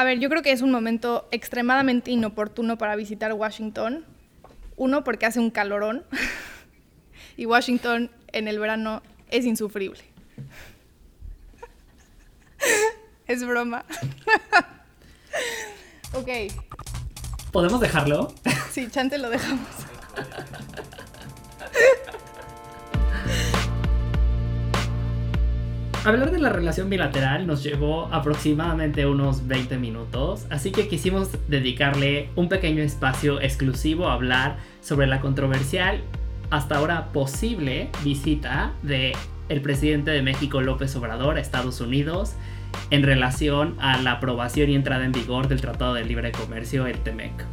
A ver, yo creo que es un momento extremadamente inoportuno para visitar Washington. Uno, porque hace un calorón. y Washington en el verano es insufrible. es broma. ok. ¿Podemos dejarlo? Sí, chante lo dejamos. Hablar de la relación bilateral nos llevó aproximadamente unos 20 minutos, así que quisimos dedicarle un pequeño espacio exclusivo a hablar sobre la controversial, hasta ahora posible, visita de el presidente de México López Obrador a Estados Unidos en relación a la aprobación y entrada en vigor del Tratado de Libre Comercio, el TEMEC.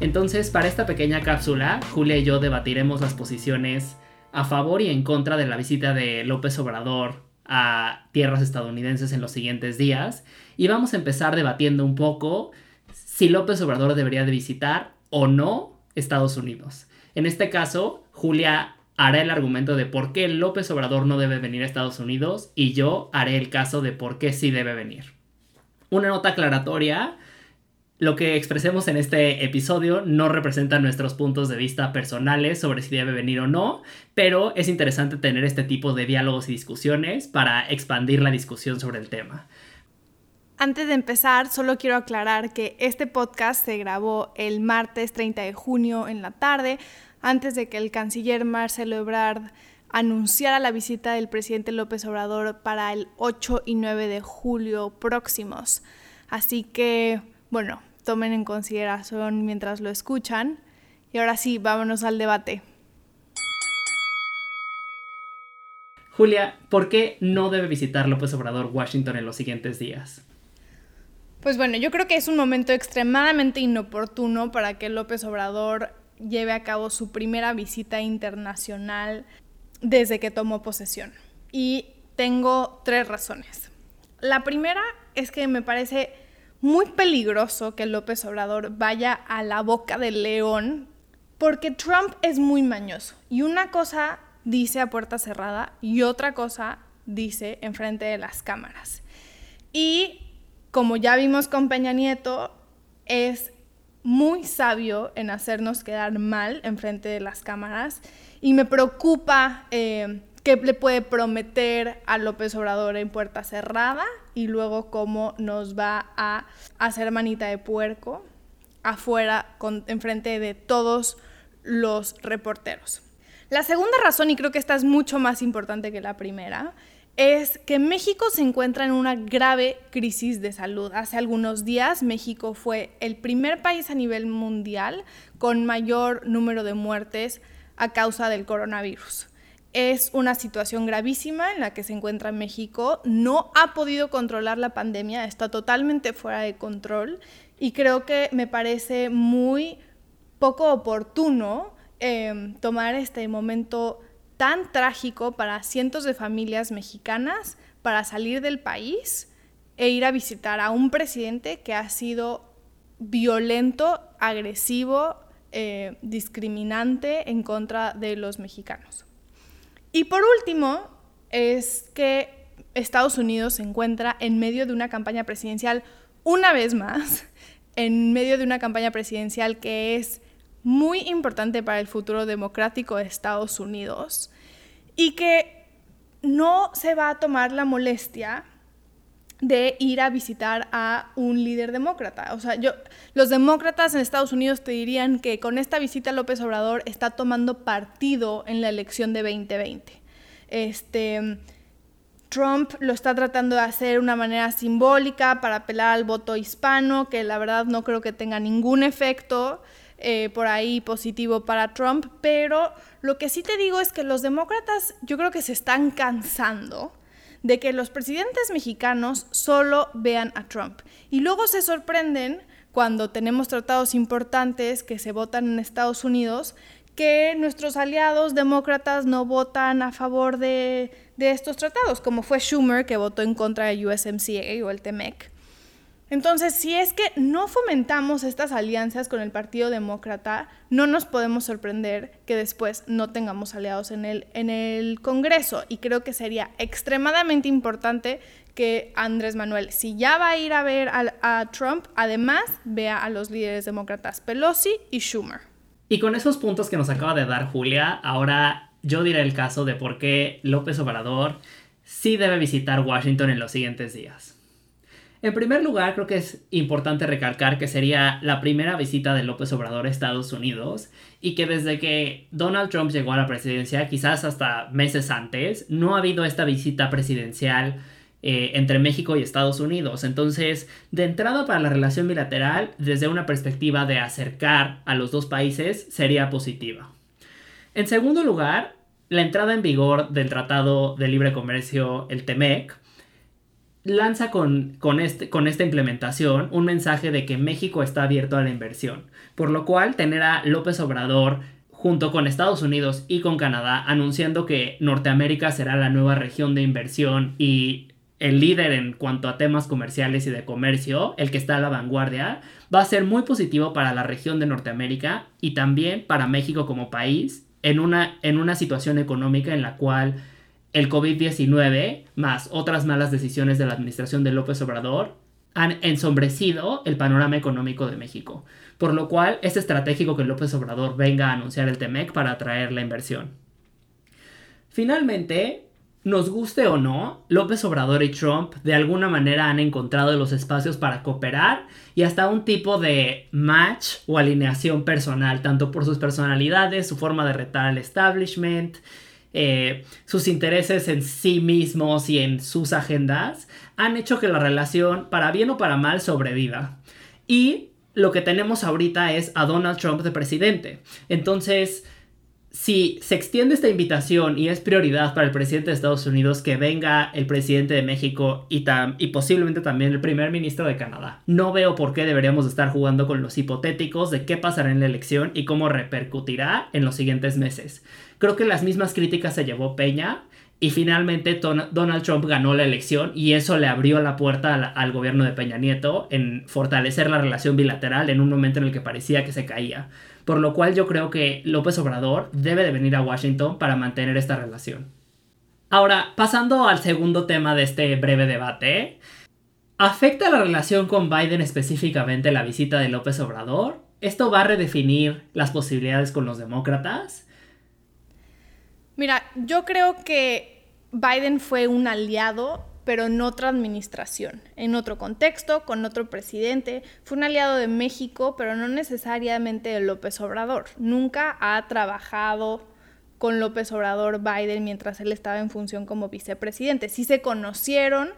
Entonces, para esta pequeña cápsula, Julia y yo debatiremos las posiciones a favor y en contra de la visita de López Obrador a tierras estadounidenses en los siguientes días y vamos a empezar debatiendo un poco si López Obrador debería de visitar o no Estados Unidos. En este caso, Julia hará el argumento de por qué López Obrador no debe venir a Estados Unidos y yo haré el caso de por qué sí debe venir. Una nota aclaratoria lo que expresemos en este episodio no representa nuestros puntos de vista personales sobre si debe venir o no, pero es interesante tener este tipo de diálogos y discusiones para expandir la discusión sobre el tema. Antes de empezar, solo quiero aclarar que este podcast se grabó el martes 30 de junio en la tarde, antes de que el canciller Marcelo Ebrard anunciara la visita del presidente López Obrador para el 8 y 9 de julio próximos. Así que, bueno, tomen en consideración mientras lo escuchan. Y ahora sí, vámonos al debate. Julia, ¿por qué no debe visitar López Obrador Washington en los siguientes días? Pues bueno, yo creo que es un momento extremadamente inoportuno para que López Obrador lleve a cabo su primera visita internacional desde que tomó posesión. Y tengo tres razones. La primera es que me parece muy peligroso que López Obrador vaya a la boca del león, porque Trump es muy mañoso. Y una cosa dice a puerta cerrada y otra cosa dice enfrente de las cámaras. Y como ya vimos con Peña Nieto, es muy sabio en hacernos quedar mal enfrente de las cámaras y me preocupa eh, qué le puede prometer a López Obrador en puerta cerrada y luego cómo nos va a hacer manita de puerco afuera con, enfrente de todos los reporteros. La segunda razón, y creo que esta es mucho más importante que la primera, es que México se encuentra en una grave crisis de salud. Hace algunos días México fue el primer país a nivel mundial con mayor número de muertes a causa del coronavirus es una situación gravísima en la que se encuentra México. No ha podido controlar la pandemia, está totalmente fuera de control y creo que me parece muy poco oportuno em, tomar este momento tan trágico para cientos de familias mexicanas para salir del país e ir a visitar a un presidente que ha sido violento, agresivo, eh, discriminante en contra de los mexicanos. Y por último, es que Estados Unidos se encuentra en medio de una campaña presidencial, una vez más, en medio de una campaña presidencial que es muy importante para el futuro democrático de Estados Unidos y que no se va a tomar la molestia de ir a visitar a un líder demócrata. O sea, yo, los demócratas en Estados Unidos te dirían que con esta visita López Obrador está tomando partido en la elección de 2020. Este, Trump lo está tratando de hacer de una manera simbólica para apelar al voto hispano, que la verdad no creo que tenga ningún efecto eh, por ahí positivo para Trump, pero lo que sí te digo es que los demócratas yo creo que se están cansando de que los presidentes mexicanos solo vean a Trump. Y luego se sorprenden cuando tenemos tratados importantes que se votan en Estados Unidos, que nuestros aliados demócratas no votan a favor de, estos tratados, como fue Schumer, que votó en contra de USMCA o el TEMEC. Entonces, si es que no fomentamos estas alianzas con el Partido Demócrata, no nos podemos sorprender que después no tengamos aliados en el, Congreso. Y creo que sería extremadamente importante que Andrés Manuel, si ya va a ir a ver a, a Trump, además vea a los líderes demócratas Pelosi y Schumer. Y con esos puntos que nos acaba de dar Julia, ahora yo diré el caso de por qué López Obrador sí debe visitar Washington en los siguientes días. En primer lugar, creo que es importante recalcar que sería la primera visita de López Obrador a Estados Unidos y que desde que Donald Trump llegó a la presidencia, quizás hasta meses antes, no ha habido esta visita presidencial eh, entre México y Estados Unidos. Entonces, de entrada para la relación bilateral, desde una perspectiva de acercar a los dos países, sería positiva. En segundo lugar, la entrada en vigor del Tratado de Libre Comercio, el TEMEC, lanza con, con, este, con esta implementación un mensaje de que México está abierto a la inversión, por lo cual tener a López Obrador junto con Estados Unidos y con Canadá anunciando que Norteamérica será la nueva región de inversión y el líder en cuanto a temas comerciales y de comercio, el que está a la vanguardia, va a ser muy positivo para la región de Norteamérica y también para México como país en una, en una situación económica en la cual el COVID-19, más otras malas decisiones de la administración de López Obrador, han ensombrecido el panorama económico de México, por lo cual es estratégico que López Obrador venga a anunciar el TEMEC para atraer la inversión. Finalmente, nos guste o no, López Obrador y Trump de alguna manera han encontrado los espacios para cooperar y hasta un tipo de match o alineación personal, tanto por sus personalidades, su forma de retar al establishment, eh, sus intereses en sí mismos y en sus agendas han hecho que la relación, para bien o para mal, sobreviva. Y lo que tenemos ahorita es a Donald Trump de presidente. Entonces, si se extiende esta invitación y es prioridad para el presidente de Estados Unidos que venga el presidente de México y, y posiblemente también el primer ministro de Canadá, no veo por qué deberíamos estar jugando con los hipotéticos de qué pasará en la elección y cómo repercutirá en los siguientes meses. Creo que las mismas críticas se llevó Peña y finalmente Donald Trump ganó la elección y eso le abrió la puerta al, al, gobierno de Peña Nieto en fortalecer la relación bilateral en un momento en el que parecía que se caía. Por lo cual yo creo que López Obrador debe de venir a Washington para mantener esta relación. Ahora, pasando al segundo tema de este breve debate, ¿afecta la relación con Biden específicamente la visita de López Obrador? ¿Esto va a redefinir las posibilidades con los demócratas? Mira, yo creo que Biden fue un aliado, pero en otra administración, en otro contexto, con otro presidente. Fue un aliado de México, pero no necesariamente de López Obrador. Nunca ha trabajado con López Obrador Biden mientras él estaba en función como vicepresidente. Sí se conocieron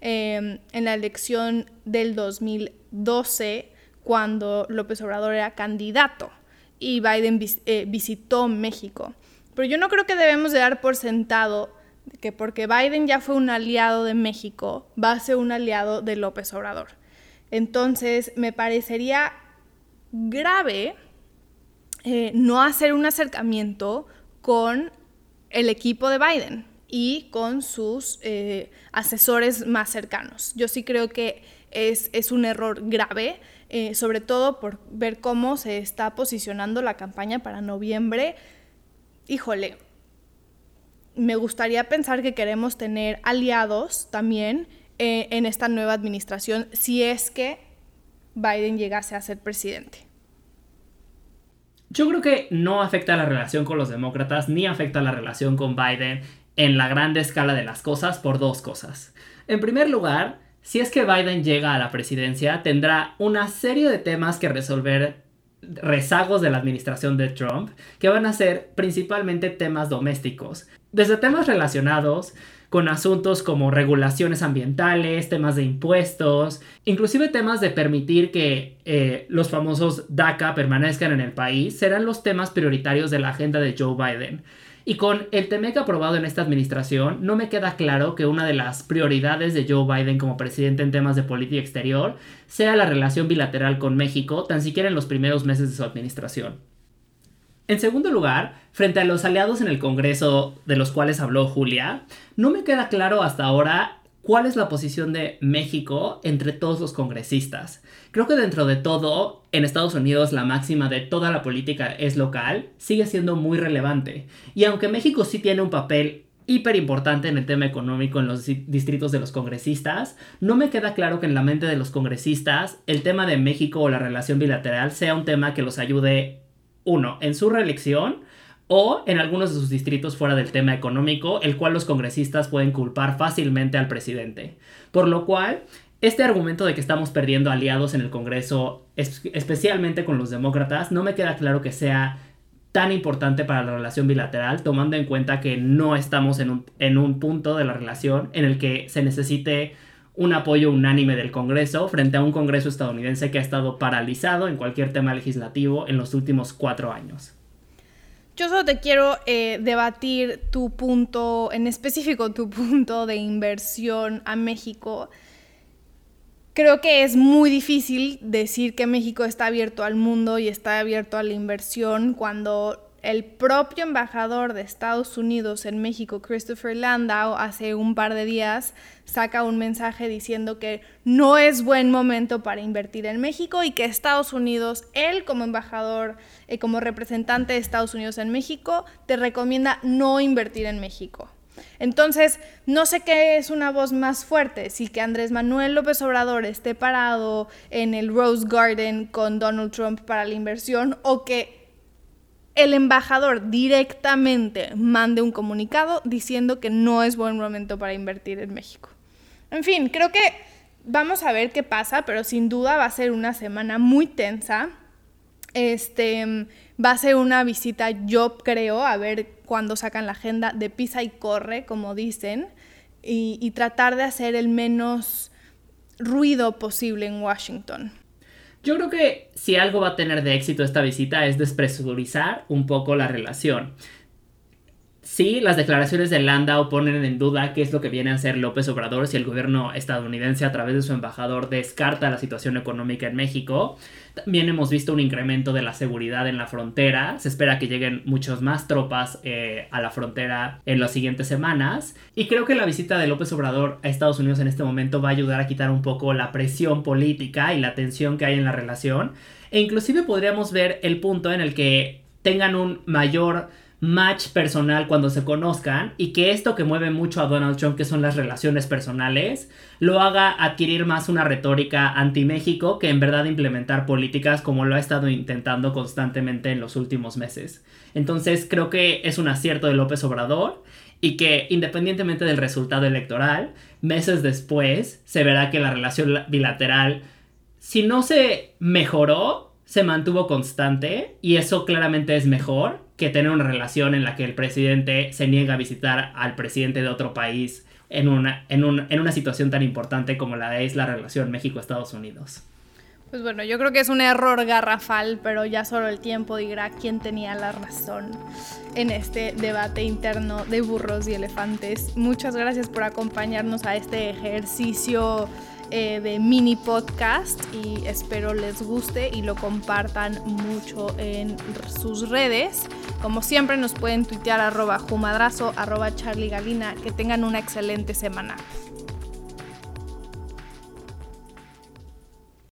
eh, en la elección del 2012 cuando López Obrador era candidato y Biden eh, visitó México. Pero yo no creo que debemos de dar por sentado que porque Biden ya fue un aliado de México, va a ser un aliado de López Obrador. Entonces, me parecería grave eh, no hacer un acercamiento con el equipo de Biden y con sus eh, asesores más cercanos. Yo sí creo que es, es un error grave, eh, sobre todo por ver cómo se está posicionando la campaña para noviembre híjole, me gustaría pensar que queremos tener aliados también eh, en esta nueva administración si es que Biden llegase a ser presidente. Yo creo que no afecta la relación con los demócratas ni afecta la relación con Biden en la grande escala de las cosas por dos cosas. En primer lugar, si es que Biden llega a la presidencia, tendrá una serie de temas que resolver rezagos de la administración de Trump, que van a ser principalmente temas domésticos, desde temas relacionados con asuntos como regulaciones ambientales, temas de impuestos, inclusive temas de permitir que eh, los famosos DACA permanezcan en el país, serán los temas prioritarios de la agenda de Joe Biden. Y con el TEMEC aprobado en esta administración, no me queda claro que una de las prioridades de Joe Biden como presidente en temas de política exterior sea la relación bilateral con México, tan siquiera en los primeros meses de su administración. En segundo lugar, frente a los aliados en el Congreso de los cuales habló Julia, no me queda claro hasta ahora cuál es la posición de México entre todos los congresistas. Creo que dentro de todo, en Estados Unidos la máxima de toda la política es local, sigue siendo muy relevante. Y aunque México sí tiene un papel hiper importante en el tema económico en los distritos de los congresistas, no me queda claro que en la mente de los congresistas el tema de México o la relación bilateral sea un tema que los ayude, uno, en su reelección, o en algunos de sus distritos fuera del tema económico, el cual los congresistas pueden culpar fácilmente al presidente. Por lo cual, este argumento de que estamos perdiendo aliados en el Congreso, especialmente con los demócratas, no me queda claro que sea tan importante para la relación bilateral, tomando en cuenta que no estamos en un, en un punto de la relación en el que se necesite un apoyo unánime del Congreso frente a un Congreso estadounidense que ha estado paralizado en cualquier tema legislativo en los últimos cuatro años. Yo solo te quiero eh, debatir tu punto, en específico tu punto de inversión a México. Creo que es muy difícil decir que México está abierto al mundo y está abierto a la inversión cuando el propio embajador de Estados Unidos en México, Christopher Landau, hace un par de días saca un mensaje diciendo que no es buen momento para invertir en México y que Estados Unidos, él como embajador, eh, como representante de Estados Unidos en México, te recomienda no invertir en México. Entonces, no sé qué es una voz más fuerte, si que Andrés Manuel López Obrador esté parado en el Rose Garden con Donald Trump para la inversión o que el embajador directamente mande un comunicado diciendo que no es buen momento para invertir en México. En fin, creo que vamos a ver qué pasa, pero sin duda va a ser una semana muy tensa. Este va a ser una visita, yo creo, a ver cuándo sacan la agenda de pisa y corre, como dicen, y, y tratar de hacer el menos ruido posible en Washington. Yo creo que si algo va a tener de éxito esta visita es despresurizar un poco la relación. Sí, las declaraciones de Landau ponen en duda qué es lo que viene a hacer López Obrador si el gobierno estadounidense a través de su embajador descarta la situación económica en México. También hemos visto un incremento de la seguridad en la frontera. Se espera que lleguen muchas más tropas eh, a la frontera en las siguientes semanas. Y creo que la visita de López Obrador a Estados Unidos en este momento va a ayudar a quitar un poco la presión política y la tensión que hay en la relación. E inclusive podríamos ver el punto en el que tengan un mayor match personal cuando se conozcan y que esto que mueve mucho a Donald Trump, que son las relaciones personales, lo haga adquirir más una retórica anti-México que en verdad implementar políticas como lo ha estado intentando constantemente en los últimos meses. Entonces creo que es un acierto de López Obrador y que independientemente del resultado electoral, meses después se verá que la relación bilateral, si no se mejoró, se mantuvo constante y eso claramente es mejor que tener una relación en la que el presidente se niega a visitar al presidente de otro país en una, en, una situación tan importante como la es la relación México-Estados Unidos. Pues bueno, yo creo que es un error garrafal, pero ya solo el tiempo dirá quién tenía la razón en este debate interno de burros y elefantes. Muchas gracias por acompañarnos a este ejercicio eh, de mini podcast y espero les guste y lo compartan mucho en sus redes. Como siempre nos pueden tuitear arroba jumadrazo, arroba charlie galina. Que tengan una excelente semana.